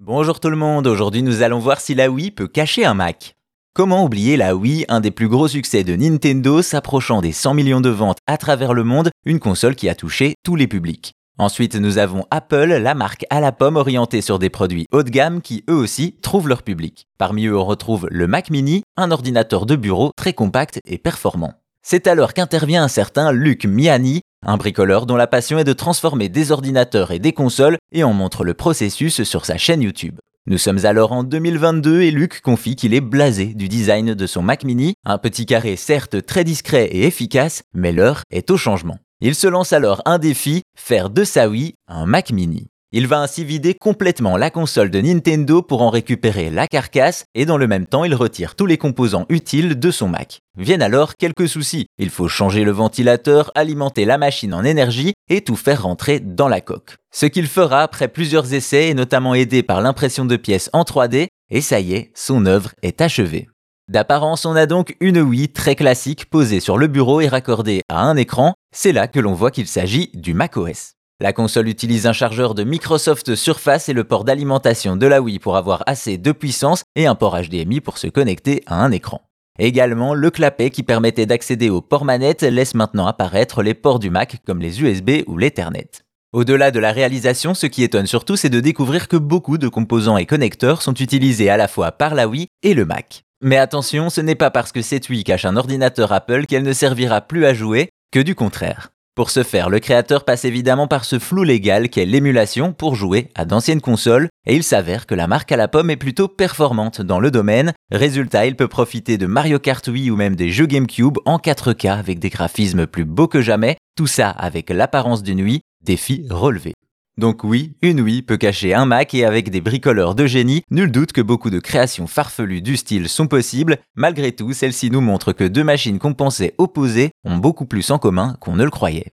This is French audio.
Bonjour tout le monde, aujourd'hui nous allons voir si la Wii peut cacher un Mac. Comment oublier la Wii, un des plus gros succès de Nintendo, s'approchant des 100 millions de ventes à travers le monde, une console qui a touché tous les publics. Ensuite, nous avons Apple, la marque à la pomme orientée sur des produits haut de gamme qui, eux aussi, trouvent leur public. Parmi eux, on retrouve le Mac mini, un ordinateur de bureau très compact et performant. C'est alors qu'intervient un certain Luc Miani, un bricoleur dont la passion est de transformer des ordinateurs et des consoles et en montre le processus sur sa chaîne YouTube. Nous sommes alors en 2022 et Luc confie qu'il est blasé du design de son Mac mini, un petit carré certes très discret et efficace, mais l'heure est au changement. Il se lance alors un défi, faire de sa Wii un Mac mini. Il va ainsi vider complètement la console de Nintendo pour en récupérer la carcasse et dans le même temps il retire tous les composants utiles de son Mac. Viennent alors quelques soucis. Il faut changer le ventilateur, alimenter la machine en énergie et tout faire rentrer dans la coque. Ce qu'il fera après plusieurs essais et notamment aidé par l'impression de pièces en 3D et ça y est, son œuvre est achevée. D'apparence, on a donc une Wii très classique posée sur le bureau et raccordée à un écran. C'est là que l'on voit qu'il s'agit du macOS. La console utilise un chargeur de Microsoft Surface et le port d'alimentation de la Wii pour avoir assez de puissance et un port HDMI pour se connecter à un écran. Également, le clapet qui permettait d'accéder au port manette laisse maintenant apparaître les ports du Mac comme les USB ou l'Ethernet. Au-delà de la réalisation, ce qui étonne surtout, c'est de découvrir que beaucoup de composants et connecteurs sont utilisés à la fois par la Wii et le Mac. Mais attention, ce n'est pas parce que cette Wii cache un ordinateur Apple qu'elle ne servira plus à jouer, que du contraire. Pour ce faire, le créateur passe évidemment par ce flou légal qu'est l'émulation pour jouer à d'anciennes consoles, et il s'avère que la marque à la pomme est plutôt performante dans le domaine. Résultat, il peut profiter de Mario Kart Wii ou même des jeux GameCube en 4K avec des graphismes plus beaux que jamais, tout ça avec l'apparence d'une Wii, défi relevé. Donc oui, une Wii peut cacher un Mac et avec des bricoleurs de génie, nul doute que beaucoup de créations farfelues du style sont possibles. Malgré tout, celle-ci nous montre que deux machines qu'on pensait opposées ont beaucoup plus en commun qu'on ne le croyait.